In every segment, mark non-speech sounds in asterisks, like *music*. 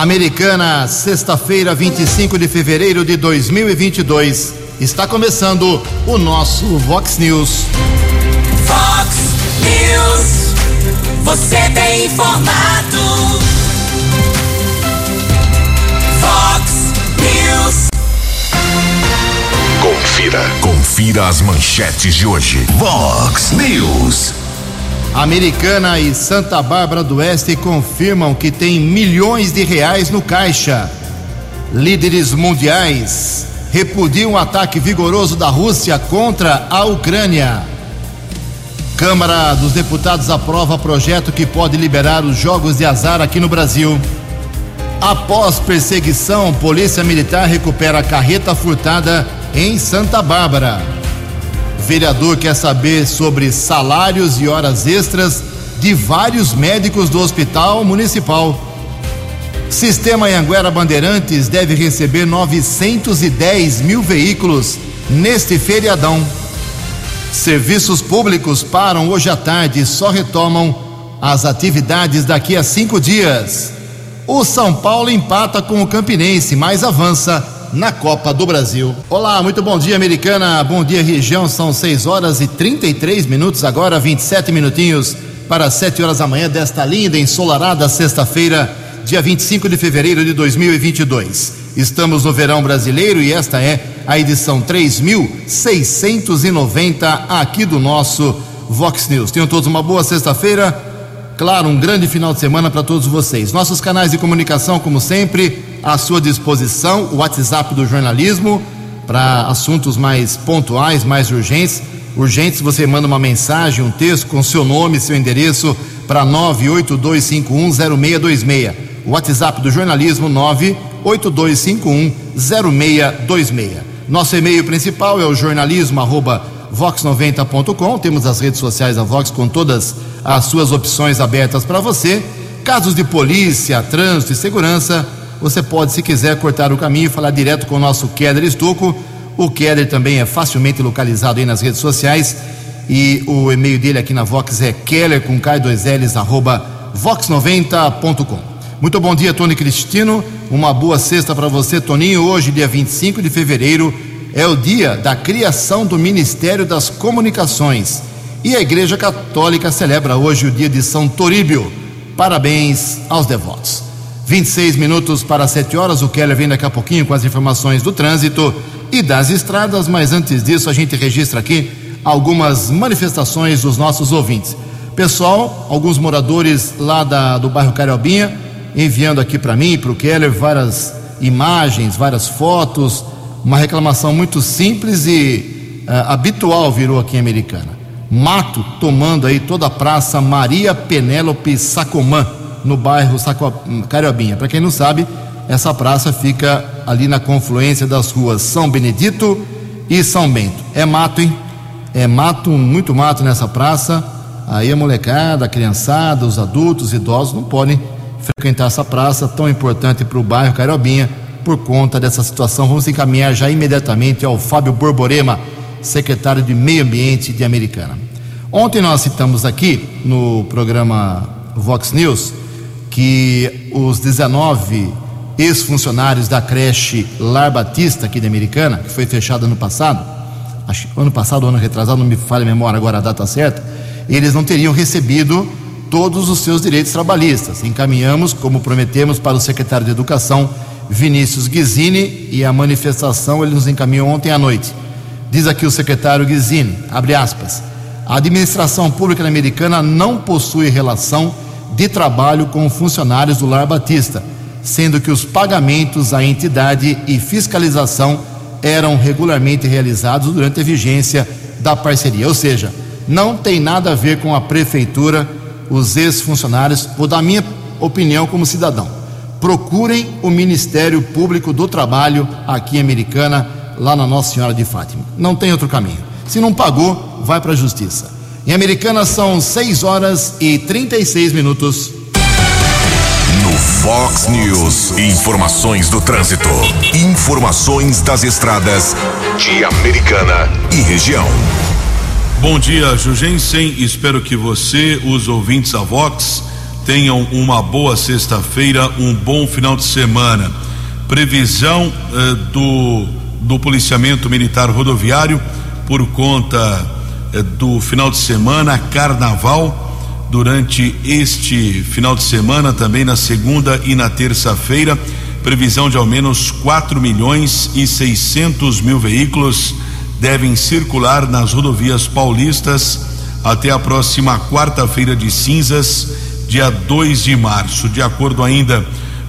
Americana, sexta-feira, 25 de fevereiro de 2022. Está começando o nosso Vox News. Vox News. Você tem informado. Vox News. Confira. Confira as manchetes de hoje. Vox News. Americana e Santa Bárbara do Oeste confirmam que tem milhões de reais no caixa. Líderes mundiais repudiam ataque vigoroso da Rússia contra a Ucrânia. Câmara dos Deputados aprova projeto que pode liberar os jogos de azar aqui no Brasil. Após perseguição, Polícia Militar recupera carreta furtada em Santa Bárbara. Vereador quer saber sobre salários e horas extras de vários médicos do Hospital Municipal. Sistema Anguera Bandeirantes deve receber 910 mil veículos neste feriadão. Serviços públicos param hoje à tarde e só retomam as atividades daqui a cinco dias. O São Paulo empata com o Campinense, mas avança na Copa do Brasil. Olá, muito bom dia, americana. Bom dia, região. São 6 horas e 33 minutos, agora 27 minutinhos para 7 horas da manhã desta linda, ensolarada sexta-feira, dia 25 de fevereiro de 2022. Estamos no verão brasileiro e esta é a edição 3690 aqui do nosso Vox News. Tenham todos uma boa sexta-feira. Claro, um grande final de semana para todos vocês. Nossos canais de comunicação, como sempre, à sua disposição. O WhatsApp do jornalismo para assuntos mais pontuais, mais urgentes. Urgentes, você manda uma mensagem, um texto com seu nome, seu endereço para 982510626. O WhatsApp do jornalismo 982510626. Nosso e-mail principal é o jornalismo@vox90.com. Temos as redes sociais da Vox com todas as suas opções abertas para você. Casos de polícia, trânsito e segurança, você pode, se quiser, cortar o caminho e falar direto com o nosso Keller Estuco. O Keller também é facilmente localizado aí nas redes sociais e o e-mail dele aqui na Vox é keller com K2Ls arroba vox90.com. Muito bom dia, Tony Cristino. Uma boa sexta para você, Toninho. Hoje, dia 25 de fevereiro, é o dia da criação do Ministério das Comunicações. E a Igreja Católica celebra hoje o dia de São Toríbio. Parabéns aos devotos. 26 minutos para 7 horas. O Keller vem daqui a pouquinho com as informações do trânsito e das estradas, mas antes disso a gente registra aqui algumas manifestações dos nossos ouvintes. Pessoal, alguns moradores lá da, do bairro Cariobinha enviando aqui para mim, para o Keller, várias imagens, várias fotos, uma reclamação muito simples e uh, habitual virou aqui em Americana. Mato tomando aí toda a praça Maria Penélope Sacomã no bairro Saco... Cariobinha. Para quem não sabe, essa praça fica ali na confluência das ruas São Benedito e São Bento. É mato, hein? É mato, muito mato nessa praça. Aí a molecada, a criançada, os adultos, idosos não podem frequentar essa praça tão importante para o bairro Cariobinha por conta dessa situação. Vamos encaminhar já imediatamente ao Fábio Borborema, secretário de Meio Ambiente de Americana. Ontem nós citamos aqui no programa Vox News que os 19 ex-funcionários da creche Lar Batista aqui de Americana, que foi fechada ano passado, acho ano passado, ano retrasado, não me falha a memória agora a data certa, eles não teriam recebido todos os seus direitos trabalhistas. Encaminhamos, como prometemos, para o secretário de Educação, Vinícius Guizini, e a manifestação ele nos encaminhou ontem à noite. Diz aqui o secretário Guizini, abre aspas, a administração pública americana não possui relação de trabalho com funcionários do Lar Batista, sendo que os pagamentos à entidade e fiscalização eram regularmente realizados durante a vigência da parceria. Ou seja, não tem nada a ver com a prefeitura, os ex-funcionários, vou dar minha opinião como cidadão. Procurem o Ministério Público do Trabalho aqui em Americana, lá na Nossa Senhora de Fátima. Não tem outro caminho. Se não pagou, vai para a justiça. Em Americana são 6 horas e 36 minutos. No Fox News, informações do trânsito. Informações das estradas de Americana e região. Bom dia, Jugensen. Espero que você, os ouvintes da Vox, tenham uma boa sexta-feira, um bom final de semana. Previsão eh, do, do policiamento militar rodoviário por conta eh, do final de semana, carnaval. Durante este final de semana, também na segunda e na terça-feira, previsão de ao menos 4 milhões e 600 mil veículos devem circular nas rodovias paulistas até a próxima quarta-feira de cinzas, dia 2 de março. De acordo ainda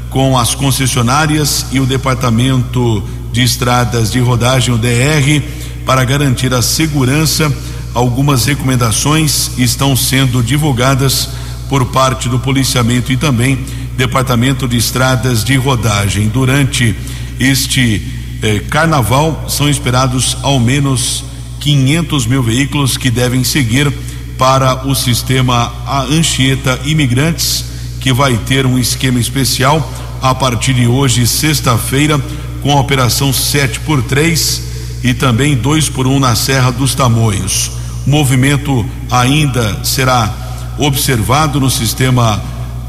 com as concessionárias e o Departamento de Estradas de Rodagem, o DR, para garantir a segurança, algumas recomendações estão sendo divulgadas por parte do policiamento e também Departamento de Estradas de Rodagem. Durante este eh, carnaval, são esperados ao menos 500 mil veículos que devem seguir para o sistema Anchieta Imigrantes, que vai ter um esquema especial a partir de hoje, sexta-feira, com a operação 7 por 3 e também 2 por 1 na Serra dos Tamoios. O movimento ainda será observado no sistema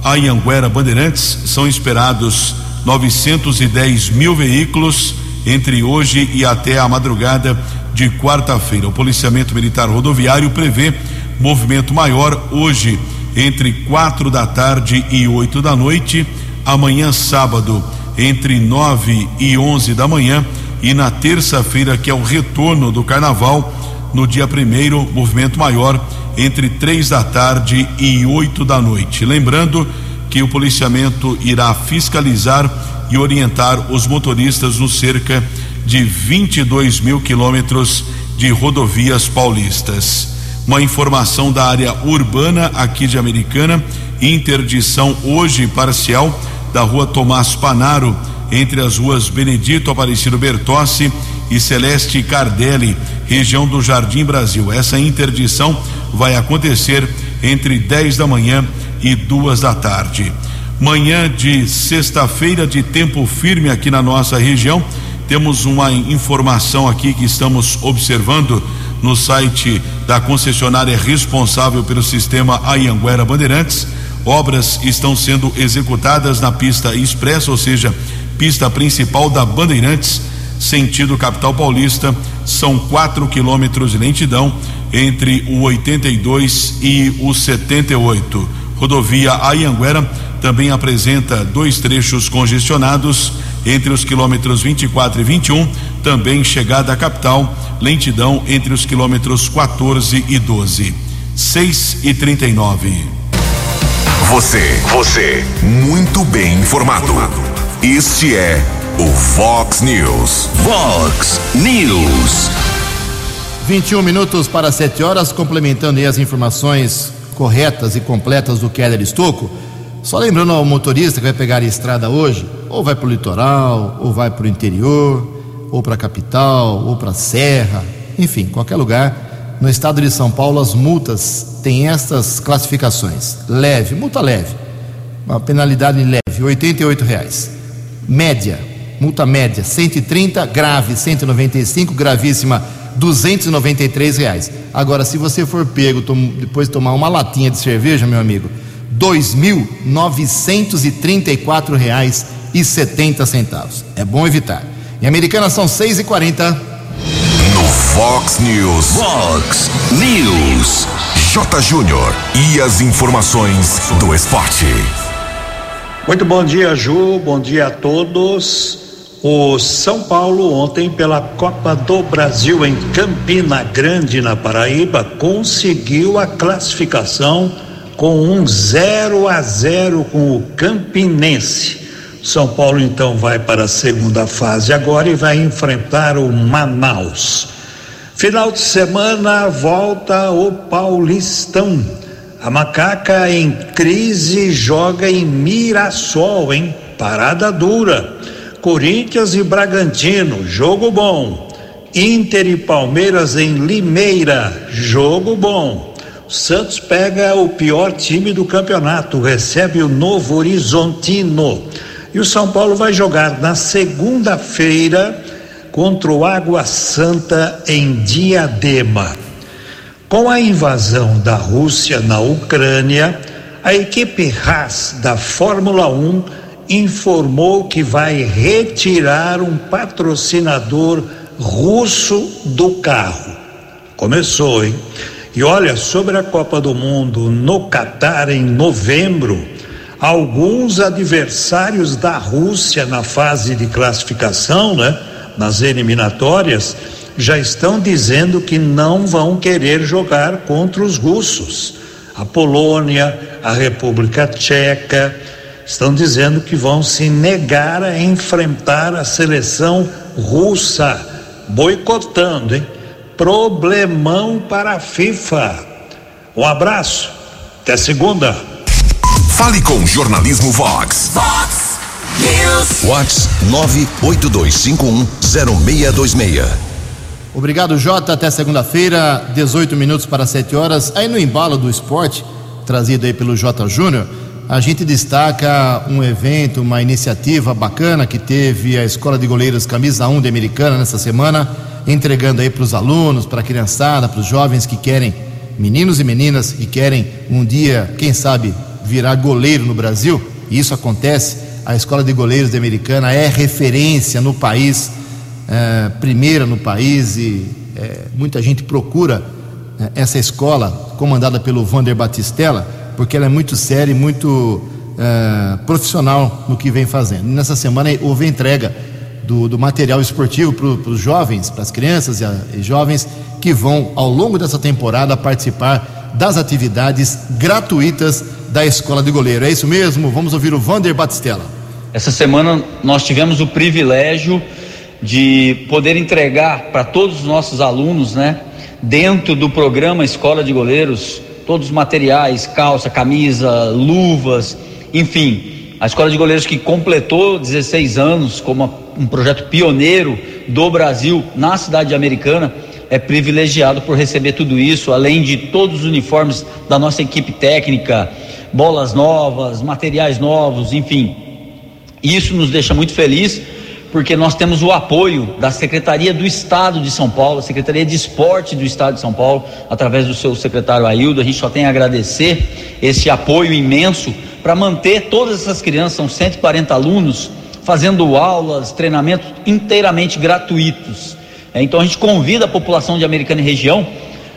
Anhanguera Bandeirantes. São esperados 910 mil veículos entre hoje e até a madrugada de quarta-feira. O policiamento militar rodoviário prevê movimento maior hoje entre quatro da tarde e oito da noite, amanhã sábado entre nove e onze da manhã e na terça-feira que é o retorno do carnaval no dia primeiro movimento maior entre três da tarde e oito da noite. Lembrando que o policiamento irá fiscalizar e orientar os motoristas no cerca de 22 mil quilômetros de rodovias paulistas. Uma informação da área urbana aqui de Americana: interdição hoje parcial da rua Tomás Panaro, entre as ruas Benedito Aparecido Bertossi e Celeste Cardelli, região do Jardim Brasil. Essa interdição vai acontecer entre 10 da manhã e duas da tarde. Manhã de sexta-feira de tempo firme aqui na nossa região. Temos uma informação aqui que estamos observando no site da concessionária responsável pelo sistema Ayanguera Bandeirantes. Obras estão sendo executadas na pista expressa, ou seja, pista principal da Bandeirantes, sentido capital paulista. São quatro quilômetros de lentidão entre o 82 e o 78. Rodovia Ayanguera também apresenta dois trechos congestionados entre os quilômetros 24 e 21, também chegada à capital, lentidão entre os quilômetros 14 e 12. 6 e 39. Você, você, muito bem informado. Este é o Fox News. Fox News. 21 minutos para 7 horas, complementando aí as informações corretas e completas do Keller Estocco. Só lembrando ao motorista que vai pegar a estrada hoje, ou vai para o litoral, ou vai para o interior, ou para a capital, ou para a serra, enfim, qualquer lugar. No estado de São Paulo, as multas têm estas classificações: leve, multa leve, uma penalidade leve, R$ reais. Média, multa média, 130, grave, 195, gravíssima, 293 reais. Agora, se você for pego depois de tomar uma latinha de cerveja, meu amigo, dois mil novecentos e trinta e quatro reais e setenta centavos. É bom evitar. Em Americana são seis e quarenta. No Fox News. Fox News. J. Júnior. E as informações do esporte. Muito bom dia, Ju. Bom dia a todos. O São Paulo, ontem, pela Copa do Brasil em Campina Grande, na Paraíba, conseguiu a classificação com um 0 a 0 com o Campinense. São Paulo então vai para a segunda fase agora e vai enfrentar o Manaus. Final de semana volta o Paulistão. A macaca em crise joga em Mirassol, hein? Parada dura. Corinthians e Bragantino, jogo bom. Inter e Palmeiras em Limeira, jogo bom. Santos pega o pior time do campeonato, recebe o Novo Horizontino. E o São Paulo vai jogar na segunda-feira contra o Água Santa em Diadema. Com a invasão da Rússia na Ucrânia, A equipe Haas da Fórmula 1 informou que vai retirar um patrocinador russo do carro. Começou, hein? E olha, sobre a Copa do Mundo no Catar em novembro, alguns adversários da Rússia na fase de classificação, né, nas eliminatórias, já estão dizendo que não vão querer jogar contra os russos. A Polônia, a República Tcheca, estão dizendo que vão se negar a enfrentar a seleção russa, boicotando, hein? Problemão para a FIFA. Um abraço, até segunda. Fale com o Jornalismo Vox. Vox News. Vox 982510626. Obrigado, Jota. Até segunda-feira, 18 minutos para 7 horas. Aí no embalo do esporte, trazido aí pelo Jota Júnior, a gente destaca um evento, uma iniciativa bacana que teve a Escola de Goleiros Camisa 1 de Americana nessa semana, entregando aí para os alunos, para a criançada, para os jovens que querem, meninos e meninas que querem um dia, quem sabe, virar goleiro no Brasil. E isso acontece. A Escola de Goleiros de Americana é referência no país, é, primeira no país e é, muita gente procura é, essa escola comandada pelo Vander Batistella porque ela é muito séria e muito é, profissional no que vem fazendo. Nessa semana houve entrega do, do material esportivo para os jovens, para as crianças e, a, e jovens que vão, ao longo dessa temporada, participar das atividades gratuitas da Escola de Goleiro. É isso mesmo? Vamos ouvir o Vander Batistella. Essa semana nós tivemos o privilégio de poder entregar para todos os nossos alunos, né, dentro do programa Escola de Goleiros, todos os materiais, calça, camisa, luvas, enfim. A Escola de Goleiros que completou 16 anos como um projeto pioneiro do Brasil na cidade americana é privilegiado por receber tudo isso, além de todos os uniformes da nossa equipe técnica, bolas novas, materiais novos, enfim. Isso nos deixa muito feliz porque nós temos o apoio da Secretaria do Estado de São Paulo, Secretaria de Esporte do Estado de São Paulo, através do seu secretário Aildo. A gente só tem a agradecer esse apoio imenso para manter todas essas crianças, são 140 alunos, fazendo aulas, treinamentos inteiramente gratuitos. É, então a gente convida a população de Americana e região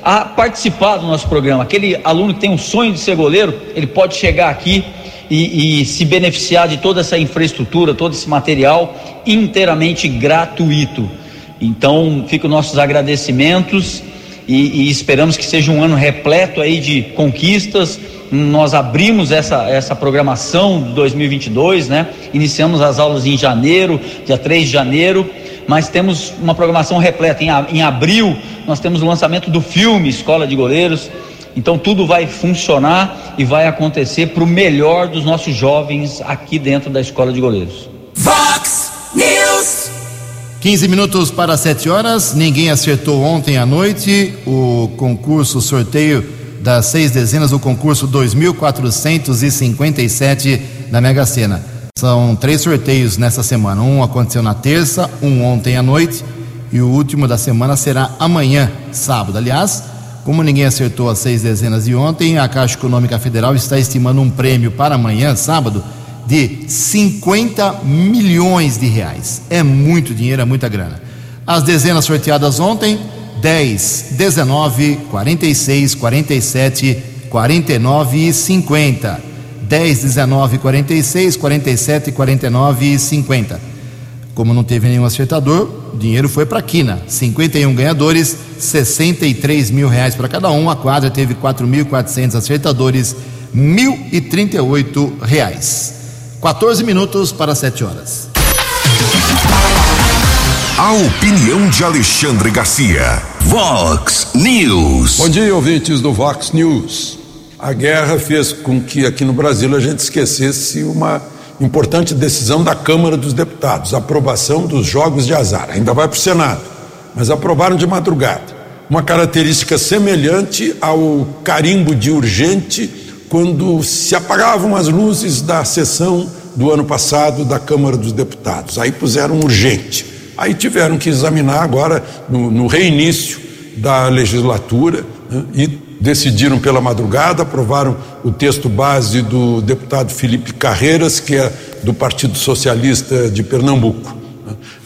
a participar do nosso programa. Aquele aluno que tem um sonho de ser goleiro, ele pode chegar aqui e, e, se beneficiar de toda essa infraestrutura, todo esse material inteiramente gratuito. Então, ficam nossos agradecimentos e, e, esperamos que seja um ano repleto aí de conquistas. Nós abrimos essa, essa programação de 2022, né? Iniciamos as aulas em janeiro, dia 3 de janeiro, mas temos uma programação repleta. Em, em abril, nós temos o lançamento do filme Escola de Goleiros então tudo vai funcionar e vai acontecer para o melhor dos nossos jovens aqui dentro da escola de goleiros. Vox News. 15 minutos para 7 horas. Ninguém acertou ontem à noite o concurso, o sorteio das seis dezenas do concurso 2457 da Mega Sena. São três sorteios nessa semana. Um aconteceu na terça, um ontem à noite e o último da semana será amanhã, sábado. Aliás, como ninguém acertou as seis dezenas de ontem, a Caixa Econômica Federal está estimando um prêmio para amanhã, sábado, de 50 milhões de reais. É muito dinheiro, é muita grana. As dezenas sorteadas ontem: 10, 19, 46, 47, 49 e 50. 10, 19, 46, 47, 49 e 50. Como não teve nenhum acertador, o dinheiro foi para a Quina. 51 ganhadores, 63 mil reais para cada um. A quadra teve 4.400 acertadores, 1.038 reais. 14 minutos para 7 horas. A opinião de Alexandre Garcia. Vox News. Bom dia, ouvintes do Vox News. A guerra fez com que aqui no Brasil a gente esquecesse uma importante decisão da Câmara dos Deputados, aprovação dos jogos de azar. Ainda vai para o Senado, mas aprovaram de madrugada. Uma característica semelhante ao carimbo de urgente quando se apagavam as luzes da sessão do ano passado da Câmara dos Deputados. Aí puseram urgente. Aí tiveram que examinar agora, no, no reinício da legislatura, né, e decidiram pela madrugada, aprovaram o texto base do deputado Felipe Carreiras, que é do Partido Socialista de Pernambuco.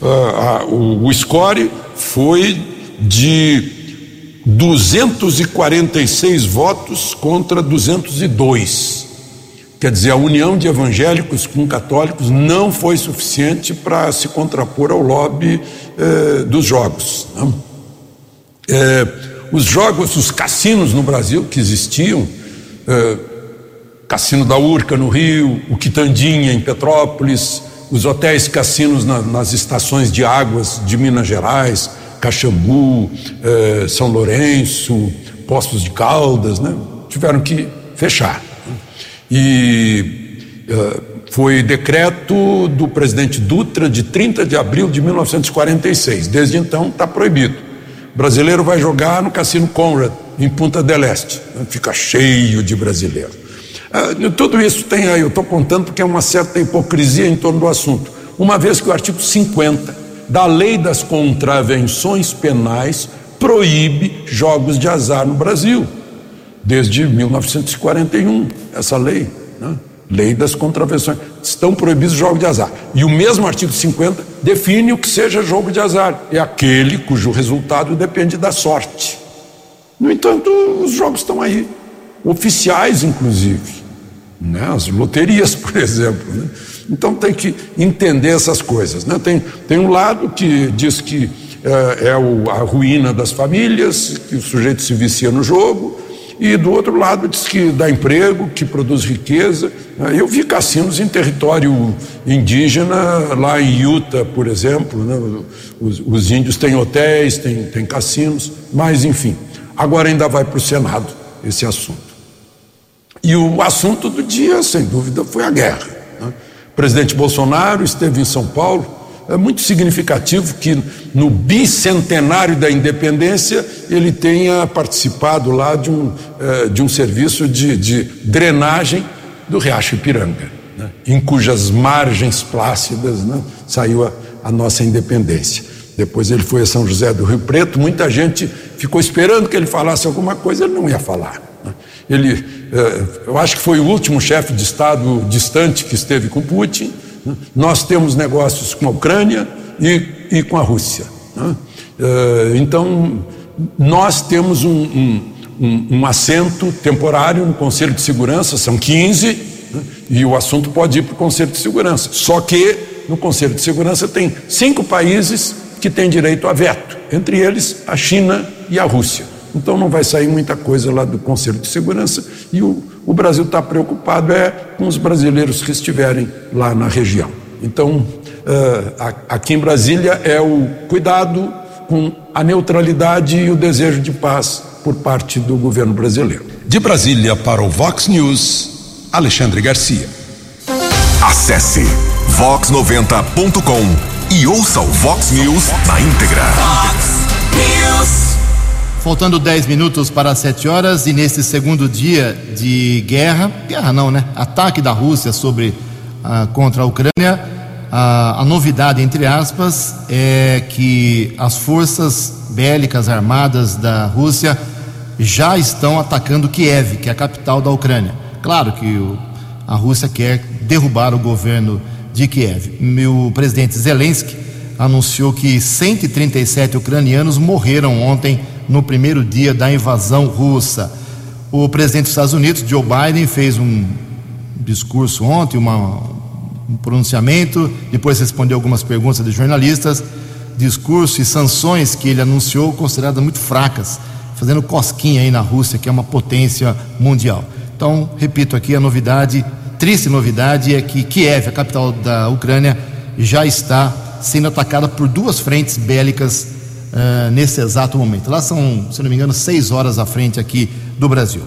Ah, ah, o score foi de 246 votos contra 202. Quer dizer, a união de evangélicos com católicos não foi suficiente para se contrapor ao lobby eh, dos jogos. Né? Eh, os jogos, os cassinos no Brasil que existiam, eh, Cassino da Urca no Rio, o Quitandinha em Petrópolis, os hotéis cassinos na, nas estações de águas de Minas Gerais, Caxambu, eh, São Lourenço, Postos de Caldas, né? tiveram que fechar. E eh, foi decreto do presidente Dutra de 30 de abril de 1946. Desde então está proibido. O brasileiro vai jogar no Cassino Conrad, em Punta del Este. Fica cheio de brasileiros. Ah, tudo isso tem aí, eu estou contando porque é uma certa hipocrisia em torno do assunto. Uma vez que o artigo 50 da Lei das Contravenções Penais proíbe jogos de azar no Brasil, desde 1941, essa lei, né? Lei das Contravenções. Estão proibidos jogos de azar. E o mesmo artigo 50 define o que seja jogo de azar. É aquele cujo resultado depende da sorte. No entanto, os jogos estão aí, oficiais inclusive né? as loterias, *laughs* por exemplo. Né? Então tem que entender essas coisas. Né? Tem, tem um lado que diz que é, é o, a ruína das famílias, que o sujeito se vicia no jogo, e do outro lado diz que dá emprego, que produz riqueza. Né? Eu vi cassinos em território indígena, lá em Utah, por exemplo. Né? Os, os, índios têm hotéis, têm, têm cassinos, mas enfim. Agora ainda vai para o Senado esse assunto. E o assunto do dia, sem dúvida, foi a guerra. Né? O presidente Bolsonaro esteve em São Paulo. É muito significativo que no bicentenário da independência ele tenha participado lá de um, eh, de um serviço de, de drenagem do Riacho Ipiranga, né? em cujas margens plácidas né, saiu a, a nossa independência. Depois ele foi a São José do Rio Preto, muita gente ficou esperando que ele falasse alguma coisa, ele não ia falar. Né? Ele, eh, eu acho que foi o último chefe de Estado distante que esteve com Putin. Nós temos negócios com a Ucrânia e, e com a Rússia. Né? Eh, então, nós temos um, um, um, um, assento temporário no Conselho de Segurança, são 15, né? e o assunto pode ir para o Conselho de Segurança. Só que no Conselho de Segurança tem cinco países que têm direito a veto, entre eles a China e a Rússia. Então não vai sair muita coisa lá do Conselho de Segurança e o, o Brasil está preocupado é com os brasileiros que estiverem lá na região. Então, uh, aqui em Brasília é o cuidado com a neutralidade e o desejo de paz por parte do governo brasileiro. De Brasília para o Vox News, Alexandre Garcia. Acesse vox90.com e ouça o Vox News na íntegra. Fox News. Faltando 10 minutos para 7 horas e nesse segundo dia de guerra, guerra não, né? Ataque da Rússia sobre ah, contra a Ucrânia, a novidade entre aspas é que as forças bélicas armadas da Rússia já estão atacando Kiev, que é a capital da Ucrânia. Claro que o, a Rússia quer derrubar o governo de Kiev. O presidente Zelensky anunciou que 137 ucranianos morreram ontem no primeiro dia da invasão russa. O presidente dos Estados Unidos, Joe Biden, fez um discurso ontem, uma, um pronunciamento, depois respondeu algumas perguntas de jornalistas. Discurso e sanções que ele anunciou consideradas muito fracas, fazendo cosquinha aí na Rússia, que é uma potência mundial. Então, repito aqui, a novidade, triste novidade, é que Kiev, a capital da Ucrânia, já está sendo atacada por duas frentes bélicas uh, nesse exato momento. Lá são, se não me engano, seis horas à frente aqui do Brasil.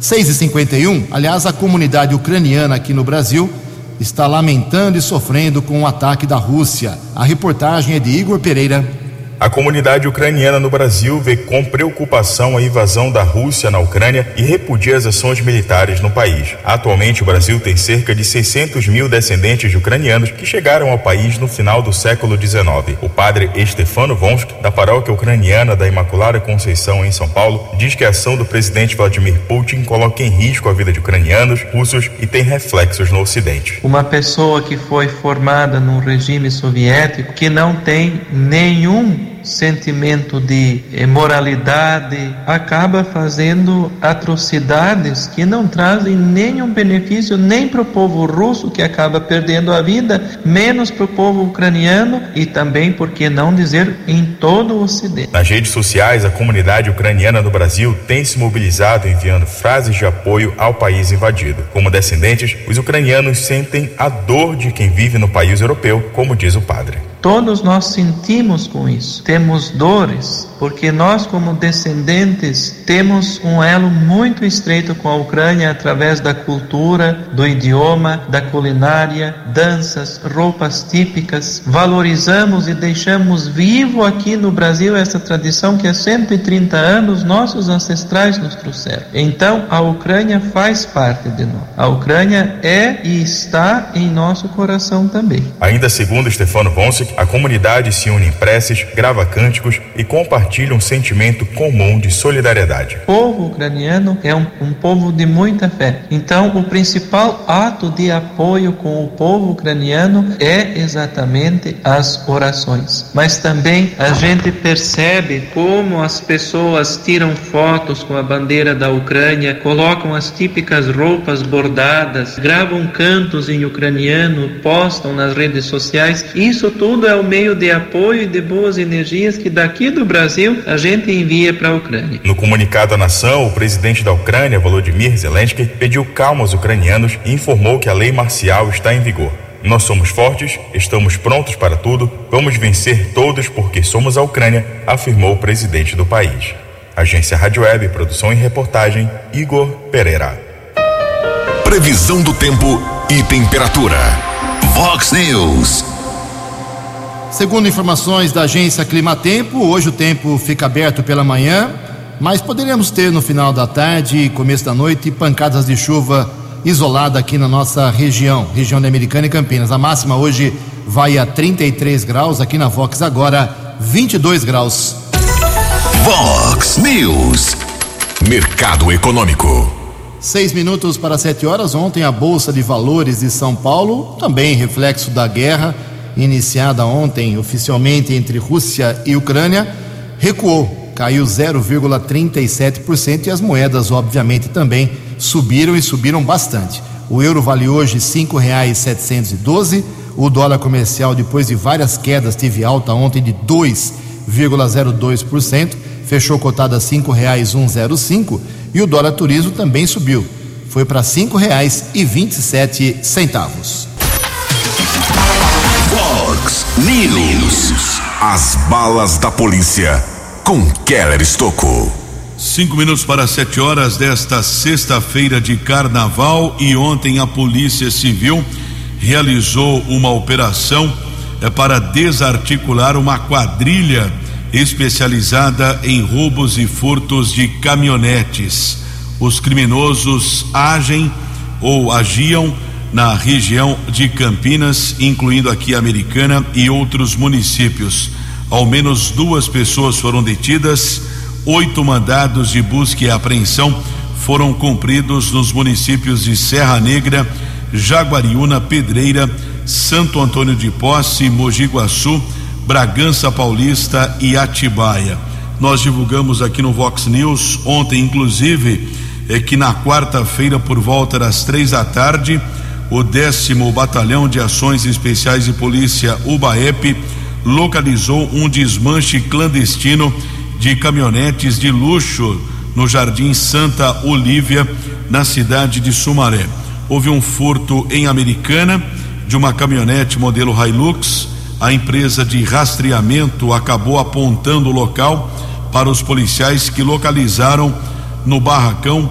6 e 51 aliás, a comunidade ucraniana aqui no Brasil está lamentando e sofrendo com o ataque da Rússia. A reportagem é de Igor Pereira. A comunidade ucraniana no Brasil vê com preocupação a invasão da Rússia na Ucrânia e repudia as ações militares no país. Atualmente, o Brasil tem cerca de 600 mil descendentes de ucranianos que chegaram ao país no final do século XIX. O padre Estefano Vonsk, da paróquia ucraniana da Imaculada Conceição em São Paulo, diz que a ação do presidente Vladimir Putin coloca em risco a vida de ucranianos, russos e tem reflexos no Ocidente. Uma pessoa que foi formada num regime soviético que não tem nenhum sentimento de moralidade, acaba fazendo atrocidades que não trazem nenhum benefício nem para o povo russo, que acaba perdendo a vida, menos para o povo ucraniano e também, por que não dizer, em todo o Ocidente. Nas redes sociais, a comunidade ucraniana no Brasil tem se mobilizado enviando frases de apoio ao país invadido. Como descendentes, os ucranianos sentem a dor de quem vive no país europeu, como diz o padre. Todos nós sentimos com isso, temos dores, porque nós, como descendentes, temos um elo muito estreito com a Ucrânia através da cultura, do idioma, da culinária, danças, roupas típicas. Valorizamos e deixamos vivo aqui no Brasil essa tradição que há 130 anos nossos ancestrais nos trouxeram. Então, a Ucrânia faz parte de nós. A Ucrânia é e está em nosso coração também. Ainda segundo Stefano Vonsic, a comunidade se une em preces, grava cânticos e compartilha um sentimento comum de solidariedade. O povo ucraniano é um, um povo de muita fé. Então, o principal ato de apoio com o povo ucraniano é exatamente as orações. Mas também a gente percebe como as pessoas tiram fotos com a bandeira da Ucrânia, colocam as típicas roupas bordadas, gravam cantos em ucraniano, postam nas redes sociais. Isso tudo é o meio de apoio e de boas energias que daqui do Brasil a gente envia para a Ucrânia. No comunicado à nação, o presidente da Ucrânia, Volodymyr Zelensky, pediu calma aos ucranianos e informou que a lei marcial está em vigor. Nós somos fortes, estamos prontos para tudo, vamos vencer todos porque somos a Ucrânia, afirmou o presidente do país. Agência Rádio Web, produção e reportagem, Igor Pereira. Previsão do tempo e temperatura. Vox News. Segundo informações da agência Climatempo, hoje o tempo fica aberto pela manhã, mas poderemos ter no final da tarde e começo da noite pancadas de chuva isolada aqui na nossa região, região da Americana e Campinas. A máxima hoje vai a 33 graus, aqui na Vox agora 22 graus. Vox News. Mercado Econômico. Seis minutos para sete horas. Ontem a Bolsa de Valores de São Paulo, também reflexo da guerra iniciada ontem oficialmente entre Rússia e Ucrânia, recuou, caiu 0,37% e as moedas, obviamente, também subiram e subiram bastante. O euro vale hoje R$ 5,712. O dólar comercial, depois de várias quedas, teve alta ontem de 2,02%, fechou cotado a R$ 5,105 e o dólar turismo também subiu, foi para R$ 5,27. News. As balas da polícia com Keller Estocou. Cinco minutos para sete horas desta sexta-feira de carnaval e ontem a Polícia Civil realizou uma operação é, para desarticular uma quadrilha especializada em roubos e furtos de caminhonetes. Os criminosos agem ou agiam na região de Campinas, incluindo aqui Americana e outros municípios. Ao menos duas pessoas foram detidas, oito mandados de busca e apreensão foram cumpridos nos municípios de Serra Negra, Jaguariúna, Pedreira, Santo Antônio de Posse, Mogi Guaçu, Bragança Paulista e Atibaia. Nós divulgamos aqui no Vox News ontem, inclusive, é que na quarta-feira, por volta das três da tarde, o décimo Batalhão de Ações Especiais de Polícia UBAEP localizou um desmanche clandestino de caminhonetes de luxo no Jardim Santa Olívia, na cidade de Sumaré. Houve um furto em Americana de uma caminhonete modelo Hilux. A empresa de rastreamento acabou apontando o local para os policiais que localizaram no barracão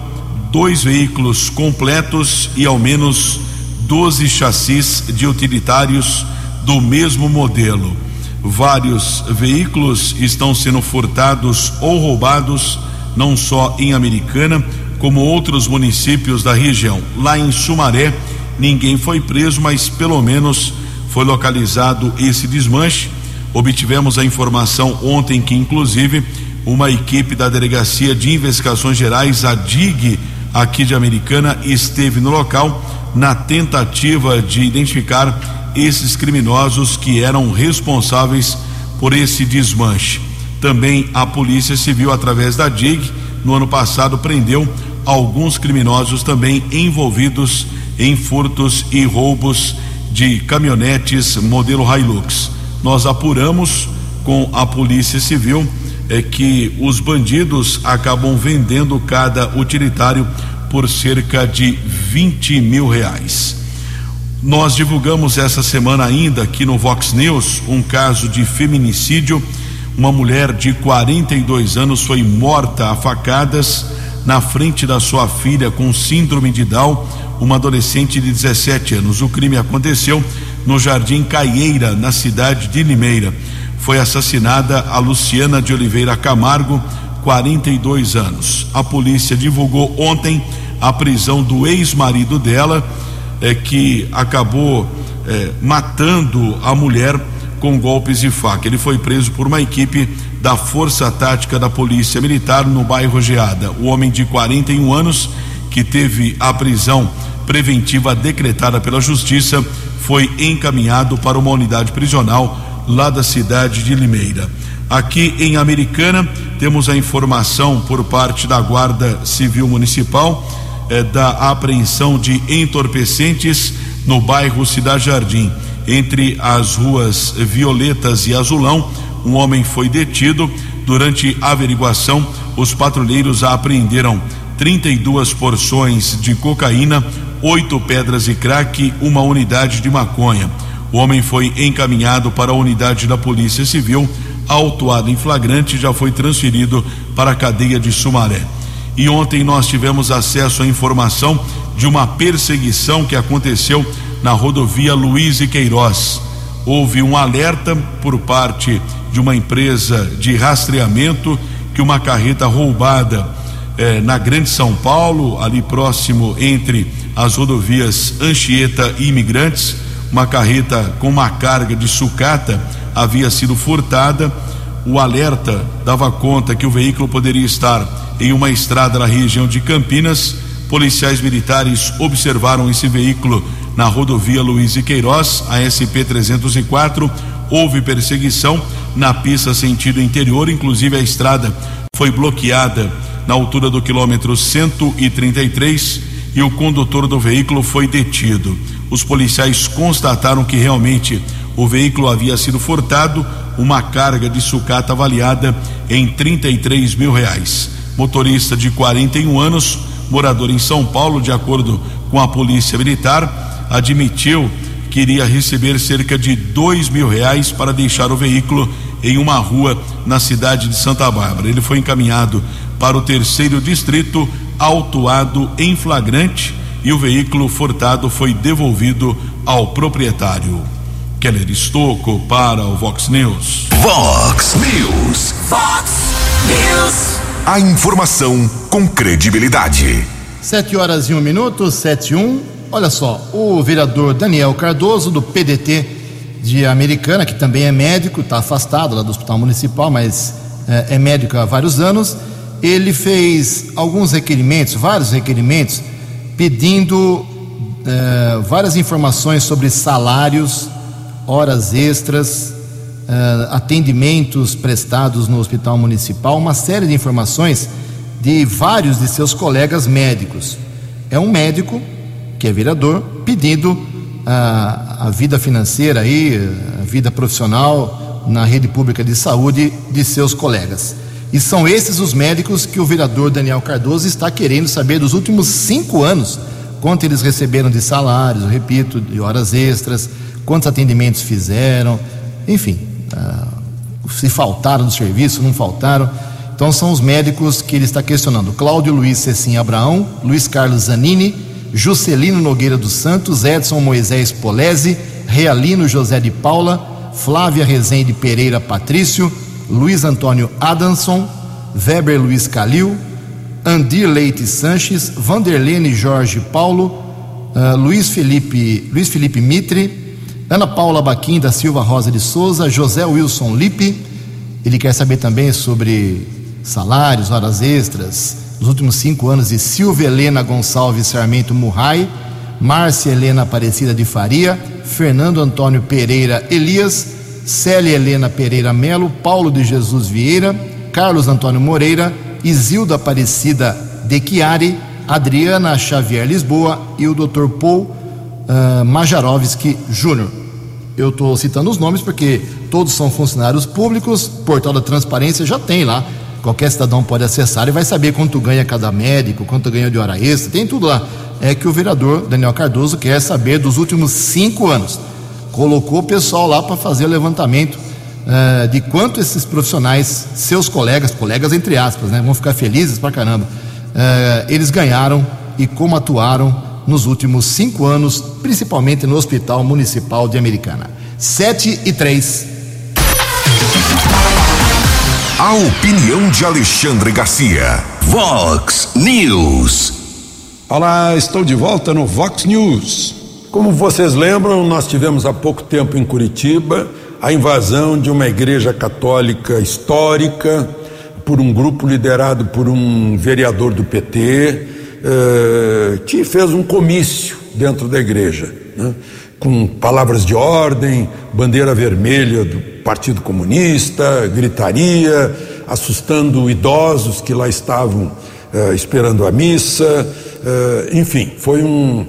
dois veículos completos e ao menos 12 chassis de utilitários do mesmo modelo. Vários veículos estão sendo furtados ou roubados, não só em Americana, como outros municípios da região. Lá em Sumaré, ninguém foi preso, mas pelo menos foi localizado esse desmanche. Obtivemos a informação ontem que, inclusive, uma equipe da Delegacia de Investigações Gerais, a DIG, aqui de Americana, esteve no local na tentativa de identificar esses criminosos que eram responsáveis por esse desmanche. Também a Polícia Civil, através da DIG, no ano passado prendeu alguns criminosos também envolvidos em furtos e roubos de caminhonetes modelo Hilux. Nós apuramos com a Polícia Civil é que os bandidos acabam vendendo cada utilitário por cerca de 20 mil reais. Nós divulgamos essa semana ainda aqui no Vox News um caso de feminicídio. Uma mulher de 42 anos foi morta a facadas na frente da sua filha com síndrome de Down, uma adolescente de 17 anos. O crime aconteceu no Jardim Caieira, na cidade de Limeira. Foi assassinada a Luciana de Oliveira Camargo, 42 anos. A polícia divulgou ontem a prisão do ex-marido dela, é, que acabou é, matando a mulher com golpes de faca. Ele foi preso por uma equipe da Força Tática da Polícia Militar no bairro Geada. O homem de 41 anos, que teve a prisão preventiva decretada pela Justiça, foi encaminhado para uma unidade prisional lá da cidade de Limeira. Aqui em Americana, temos a informação por parte da Guarda Civil Municipal eh, da apreensão de entorpecentes no bairro Cidade Jardim. Entre as ruas Violetas e Azulão, um homem foi detido. Durante a averiguação, os patrulheiros apreenderam 32 porções de cocaína, oito pedras de crack, uma unidade de maconha. O homem foi encaminhado para a unidade da Polícia Civil, autuado em flagrante já foi transferido para a cadeia de Sumaré. E ontem nós tivemos acesso à informação de uma perseguição que aconteceu na rodovia Luiz e Queiroz. Houve um alerta por parte de uma empresa de rastreamento que uma carreta roubada eh, na Grande São Paulo, ali próximo entre as rodovias Anchieta e Imigrantes, uma carreta com uma carga de sucata havia sido furtada. O alerta dava conta que o veículo poderia estar em uma estrada na região de Campinas. Policiais militares observaram esse veículo na rodovia Luiz e Queiroz, a SP 304. Houve perseguição na pista sentido interior, inclusive a estrada foi bloqueada na altura do quilômetro 133 e o condutor do veículo foi detido. Os policiais constataram que realmente o veículo havia sido furtado, uma carga de sucata avaliada em 33 mil reais. Motorista de 41 anos, morador em São Paulo, de acordo com a Polícia Militar, admitiu que iria receber cerca de dois mil reais para deixar o veículo em uma rua na cidade de Santa Bárbara. Ele foi encaminhado para o terceiro distrito, autuado em flagrante e o veículo furtado foi devolvido ao proprietário. Keller Estocco para o Vox News. Vox News. Vox News. A informação com credibilidade. Sete horas e um minuto, sete e um. Olha só, o vereador Daniel Cardoso, do PDT de Americana, que também é médico, está afastado lá do Hospital Municipal, mas é, é médico há vários anos, ele fez alguns requerimentos, vários requerimentos, pedindo é, várias informações sobre salários, horas extras, uh, atendimentos prestados no hospital municipal, uma série de informações de vários de seus colegas médicos. É um médico que é vereador pedindo a, a vida financeira aí, a vida profissional na rede pública de saúde de seus colegas. E são esses os médicos que o vereador Daniel Cardoso está querendo saber dos últimos cinco anos quanto eles receberam de salários, repito, de horas extras, quantos atendimentos fizeram, enfim, uh, se faltaram do serviço, não faltaram. Então são os médicos que ele está questionando: Cláudio Luiz Cecim Abraão, Luiz Carlos Zanini, Juscelino Nogueira dos Santos, Edson Moisés Polese, Realino José de Paula, Flávia Rezende Pereira Patrício, Luiz Antônio Adamson, Weber Luiz Calil, Andir Leite Sanches, Vanderlene Jorge Paulo, uh, Luiz Felipe Luiz Felipe Mitre, Ana Paula Baquim da Silva Rosa de Souza, José Wilson Lipe. Ele quer saber também sobre salários, horas extras, nos últimos cinco anos de Silvia Helena Gonçalves Sarmento Murray, Márcia Helena Aparecida de Faria, Fernando Antônio Pereira Elias, Célia Helena Pereira Melo, Paulo de Jesus Vieira, Carlos Antônio Moreira, Isilda Aparecida de Chiari, Adriana Xavier Lisboa e o Dr. Paul uh, Majarovski Júnior. Eu estou citando os nomes porque todos são funcionários públicos, portal da transparência já tem lá qualquer cidadão pode acessar e vai saber quanto ganha cada médico, quanto ganha de hora extra, tem tudo lá. É que o vereador Daniel Cardoso quer saber dos últimos cinco anos. Colocou o pessoal lá para fazer o levantamento uh, de quanto esses profissionais, seus colegas, colegas entre aspas, né, vão ficar felizes pra caramba, uh, eles ganharam e como atuaram nos últimos cinco anos, principalmente no Hospital Municipal de Americana. Sete e três. A opinião de Alexandre Garcia. Vox News. Olá, estou de volta no Vox News. Como vocês lembram, nós tivemos há pouco tempo em Curitiba a invasão de uma igreja católica histórica por um grupo liderado por um vereador do PT eh, que fez um comício dentro da igreja. Né? com palavras de ordem, bandeira vermelha do Partido Comunista, gritaria, assustando idosos que lá estavam uh, esperando a missa, uh, enfim, foi um.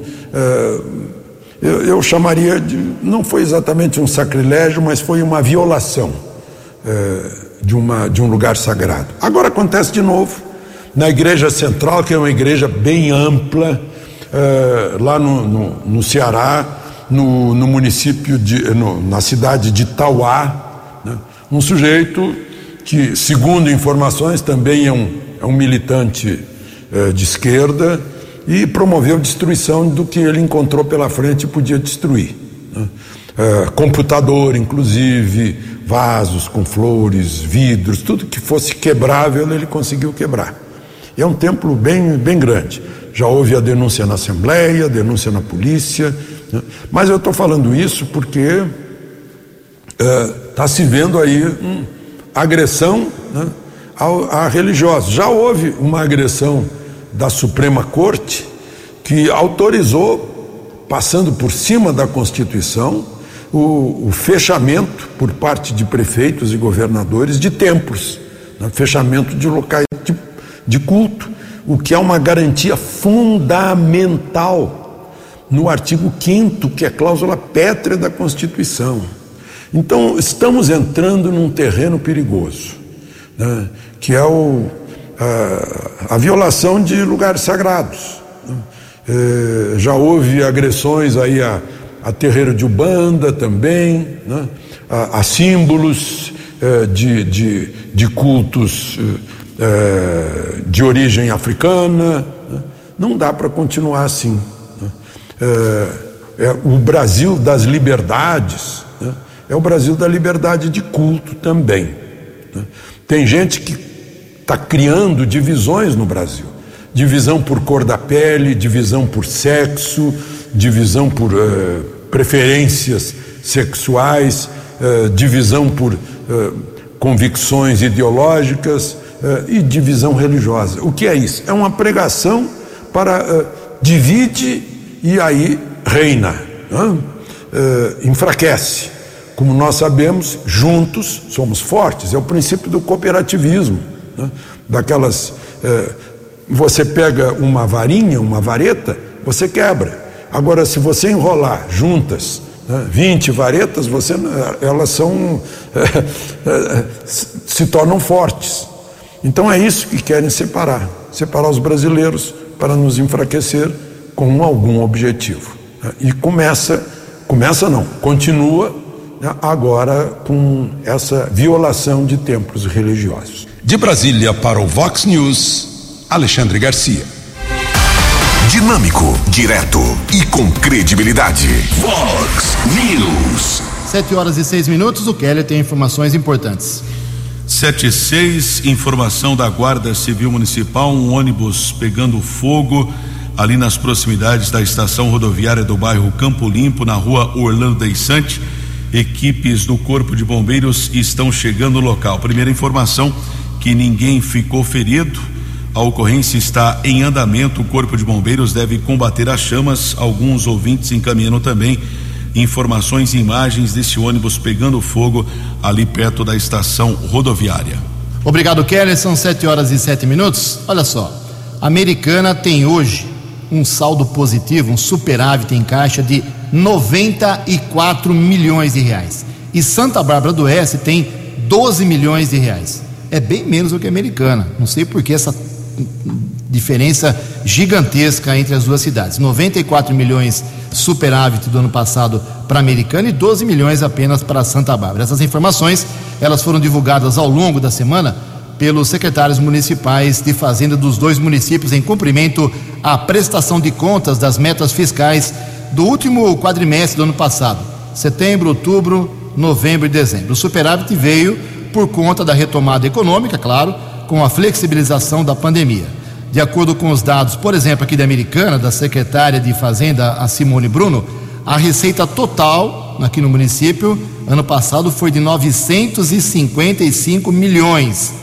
Eu, eu, chamaria de. Não foi exatamente um sacrilégio, mas foi uma violação de, uma, de um lugar sagrado. Agora acontece de novo, na Igreja Central, que é uma igreja bem ampla, lá no, no, no Ceará no, no município de, no, na cidade de Tauá, né? um sujeito que, segundo informações, também é um, é um militante eh, de esquerda e promoveu destruição do que ele encontrou pela frente e podia destruir. Né? Eh, computador, inclusive, vasos com flores, vidros, tudo que fosse quebrável ele conseguiu quebrar. É um templo bem, bem grande. Já houve a denúncia na Assembleia, denúncia na polícia, né? Mas eu estou falando isso porque está é, se vendo aí hum, agressão né, a, a religiosos. Já houve uma agressão da Suprema Corte que autorizou, passando por cima da Constituição, o, o fechamento por parte de prefeitos e governadores de templos, né, fechamento de locais de, culto, o que é uma garantia fundamental no artigo 5, que é cláusula pétrea da Constituição. Então, estamos entrando num terreno perigoso, né, que é o, a, a, violação de lugares sagrados. Né. É, já houve agressões aí a, a terreiro de Ubanda também, né, a, a, símbolos é, de, de, de, cultos é, de origem africana. Né. Não dá para continuar assim é, é o Brasil das liberdades, né? é o Brasil da liberdade de culto também. Né? Tem gente que está criando divisões no Brasil divisão por cor da pele, divisão por sexo, divisão por uh, preferências sexuais, uh, divisão por uh, convicções ideológicas e divisão religiosa. O que é isso? É uma pregação para divide e aí reina, uh, enfraquece. Como nós sabemos, juntos somos fortes, é o princípio do cooperativismo. Né? Daquelas. Uh, você pega uma varinha, uma vareta, você quebra. Agora, se você enrolar juntas né, 20 varetas, você, elas são, *laughs* se tornam fortes. Então é isso que querem separar separar os brasileiros para nos enfraquecer com algum objetivo. E começa, começa não, continua né, agora com essa violação de templos religiosos. De Brasília para o Vox News, Alexandre Garcia. Dinâmico, direto e com credibilidade. Vox News. Sete horas e seis minutos, o Keller tem informações importantes. Sete e seis, informação da Guarda Civil Municipal, um ônibus pegando fogo ali nas proximidades da estação rodoviária do bairro Campo Limpo, na rua Orlando Deissante. Equipes do Corpo de Bombeiros estão chegando no local. Primeira informação que ninguém ficou ferido. A ocorrência está em andamento. O Corpo de Bombeiros deve combater as chamas. Alguns ouvintes encaminhando também informações e imagens desse ônibus pegando fogo ali perto da estação rodoviária. Obrigado, Keller. São sete horas e sete minutos. Olha só, a Americana tem hoje um saldo positivo, um superávit em caixa de 94 milhões de reais. E Santa Bárbara do Oeste tem 12 milhões de reais. É bem menos do que a Americana. Não sei por que essa diferença gigantesca entre as duas cidades. 94 milhões superávit do ano passado para a Americana e 12 milhões apenas para Santa Bárbara. Essas informações, elas foram divulgadas ao longo da semana pelos secretários municipais de fazenda dos dois municípios em cumprimento à prestação de contas das metas fiscais do último quadrimestre do ano passado, setembro, outubro, novembro e dezembro. O superávit veio por conta da retomada econômica, claro, com a flexibilização da pandemia. De acordo com os dados, por exemplo, aqui da Americana, da secretária de Fazenda, a Simone Bruno, a receita total aqui no município, ano passado, foi de 955 milhões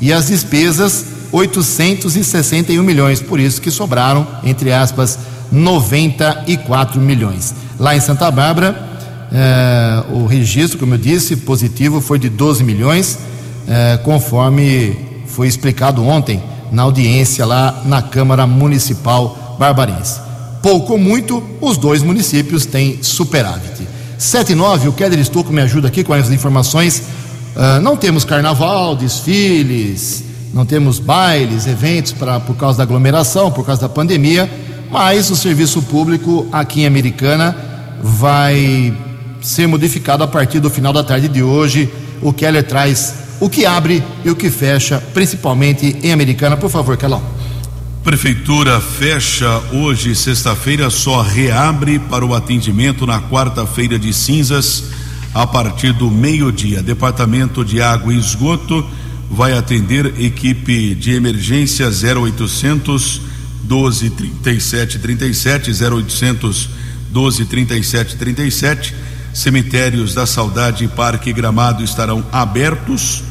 e as despesas 861 milhões, por isso que sobraram, entre aspas, 94 milhões. Lá em Santa Bárbara, eh, o registro, como eu disse, positivo foi de 12 milhões, eh, conforme foi explicado ontem na audiência lá na Câmara Municipal Barbarense. Pouco ou muito, os dois municípios têm superávit. 7 e 9, o Keller Estouco me ajuda aqui com as informações. Uh, não temos carnaval, desfiles, não temos bailes, eventos pra, por causa da aglomeração, por causa da pandemia, mas o serviço público aqui em Americana vai ser modificado a partir do final da tarde de hoje. O Keller traz o que abre e o que fecha, principalmente em Americana. Por favor, Kelão. Prefeitura fecha hoje, sexta-feira, só reabre para o atendimento na quarta-feira de cinzas, a partir do meio-dia. Departamento de Água e Esgoto vai atender equipe de emergência 0800 12 37 37 0800 12 37 37 Cemitérios da Saudade e Parque Gramado estarão abertos.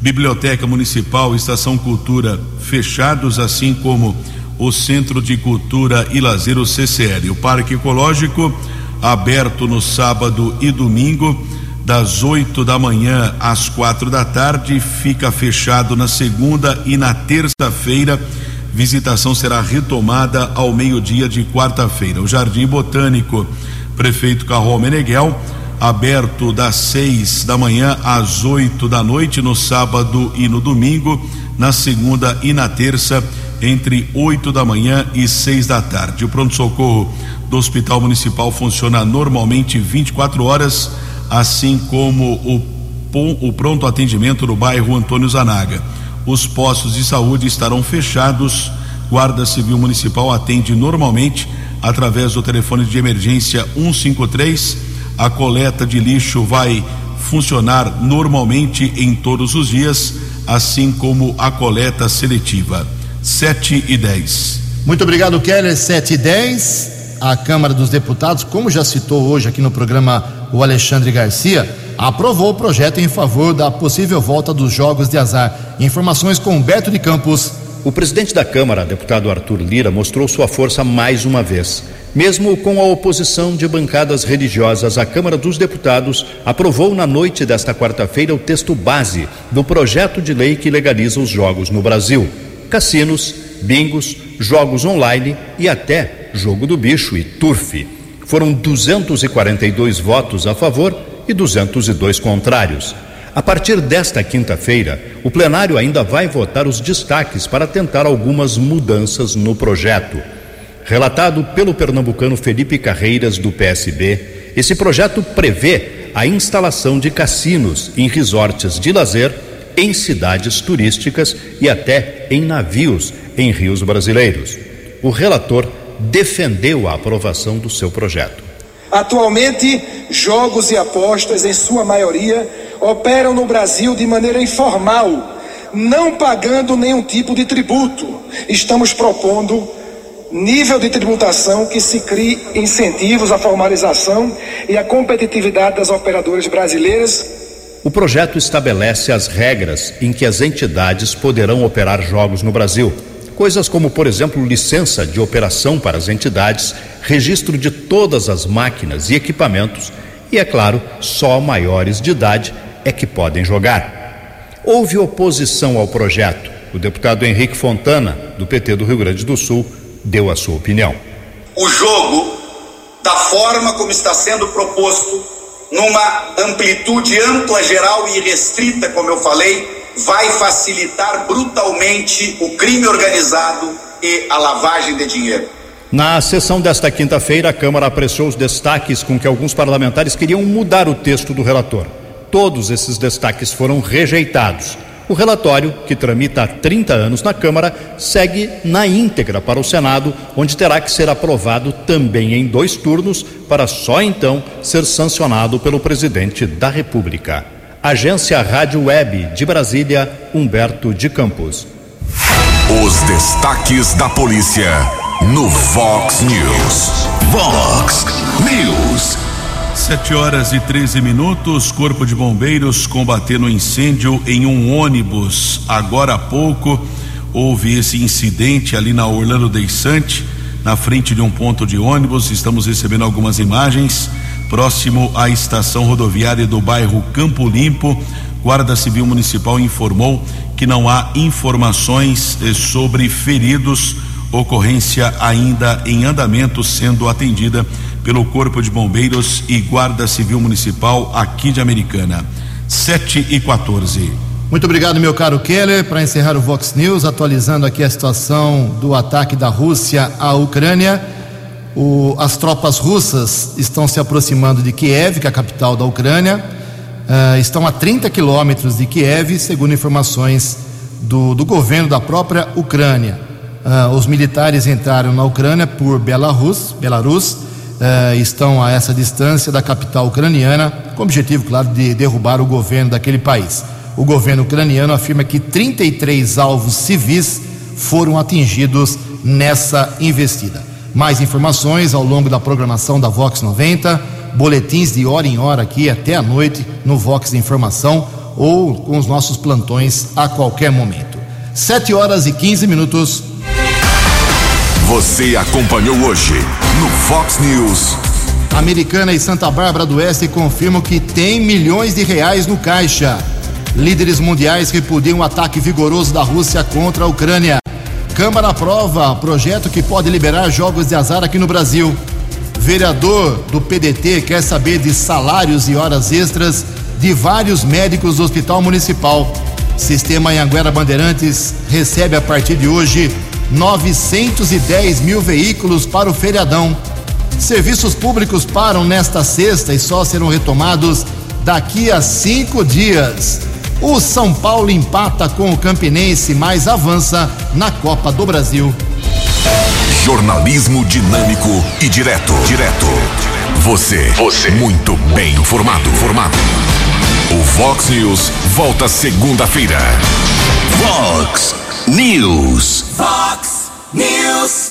Biblioteca Municipal, Estação Cultura fechados, assim como o Centro de Cultura e Lazer, o CCL. O Parque Ecológico aberto no sábado e domingo, das 8 da manhã às quatro da tarde, fica fechado na segunda e na terça-feira. Visitação será retomada ao meio-dia de quarta-feira. O Jardim Botânico prefeito Carrol Meneghel, aberto das seis da manhã às oito da noite no sábado e no domingo, na segunda e na terça, entre oito da manhã e seis da tarde. O pronto-socorro do Hospital Municipal funciona normalmente 24 horas, assim como o, o pronto atendimento no bairro Antônio Zanaga. Os postos de saúde estarão fechados. Guarda Civil Municipal atende normalmente através do telefone de emergência 153. A coleta de lixo vai funcionar normalmente em todos os dias, assim como a coleta seletiva. 7 e 10. Muito obrigado, Keller. 7 e 10. A Câmara dos Deputados, como já citou hoje aqui no programa o Alexandre Garcia, aprovou o projeto em favor da possível volta dos jogos de azar. Informações com Beto de Campos. O presidente da Câmara, deputado Arthur Lira, mostrou sua força mais uma vez. Mesmo com a oposição de bancadas religiosas, a Câmara dos Deputados aprovou na noite desta quarta-feira o texto base do projeto de lei que legaliza os jogos no Brasil: cassinos, bingos, jogos online e até jogo do bicho e turf. Foram 242 votos a favor e 202 contrários. A partir desta quinta-feira, o plenário ainda vai votar os destaques para tentar algumas mudanças no projeto. Relatado pelo pernambucano Felipe Carreiras, do PSB, esse projeto prevê a instalação de cassinos em resorts de lazer, em cidades turísticas e até em navios em rios brasileiros. O relator defendeu a aprovação do seu projeto. Atualmente, jogos e apostas, em sua maioria, operam no Brasil de maneira informal, não pagando nenhum tipo de tributo. Estamos propondo nível de tributação que se crie incentivos à formalização e à competitividade das operadoras brasileiras. O projeto estabelece as regras em que as entidades poderão operar jogos no Brasil. Coisas como, por exemplo, licença de operação para as entidades, registro de todas as máquinas e equipamentos e, é claro, só maiores de idade é que podem jogar. Houve oposição ao projeto. O deputado Henrique Fontana, do PT do Rio Grande do Sul, deu a sua opinião. O jogo, da forma como está sendo proposto, numa amplitude ampla, geral e restrita, como eu falei, vai facilitar brutalmente o crime organizado e a lavagem de dinheiro. Na sessão desta quinta-feira, a Câmara apreciou os destaques com que alguns parlamentares queriam mudar o texto do relator. Todos esses destaques foram rejeitados. O relatório, que tramita há 30 anos na Câmara, segue na íntegra para o Senado, onde terá que ser aprovado também em dois turnos, para só então ser sancionado pelo presidente da República. Agência Rádio Web de Brasília, Humberto de Campos. Os destaques da polícia no Vox News. Vox News. Sete horas e 13 minutos, Corpo de Bombeiros combatendo incêndio em um ônibus. Agora há pouco houve esse incidente ali na Orlando Deissante, na frente de um ponto de ônibus. Estamos recebendo algumas imagens próximo à estação rodoviária do bairro Campo Limpo. Guarda Civil Municipal informou que não há informações eh, sobre feridos. Ocorrência ainda em andamento, sendo atendida pelo Corpo de Bombeiros e Guarda Civil Municipal aqui de Americana. 7 e 14. Muito obrigado, meu caro Keller. Para encerrar o Vox News, atualizando aqui a situação do ataque da Rússia à Ucrânia. O, as tropas russas estão se aproximando de Kiev, que é a capital da Ucrânia. Uh, estão a 30 quilômetros de Kiev, segundo informações do, do governo da própria Ucrânia. Uh, os militares entraram na Ucrânia por Belarus, Belarus uh, estão a essa distância da capital ucraniana, com o objetivo, claro, de derrubar o governo daquele país. O governo ucraniano afirma que 33 alvos civis foram atingidos nessa investida. Mais informações ao longo da programação da Vox 90, boletins de hora em hora aqui até a noite no Vox Informação ou com os nossos plantões a qualquer momento. 7 horas e 15 minutos. Você acompanhou hoje no Fox News. Americana e Santa Bárbara do Oeste confirmam que tem milhões de reais no caixa. Líderes mundiais repudiam o ataque vigoroso da Rússia contra a Ucrânia. Câmara aprova projeto que pode liberar jogos de azar aqui no Brasil. Vereador do PDT quer saber de salários e horas extras de vários médicos do Hospital Municipal. Sistema Anhanguera Bandeirantes recebe a partir de hoje 910 mil veículos para o feriadão. Serviços públicos param nesta sexta e só serão retomados daqui a cinco dias. O São Paulo empata com o Campinense, mas avança na Copa do Brasil. Jornalismo dinâmico e direto. Direto. Você. Você. Muito bem informado. Formado. O Fox News volta segunda-feira. Fox News. Fox News.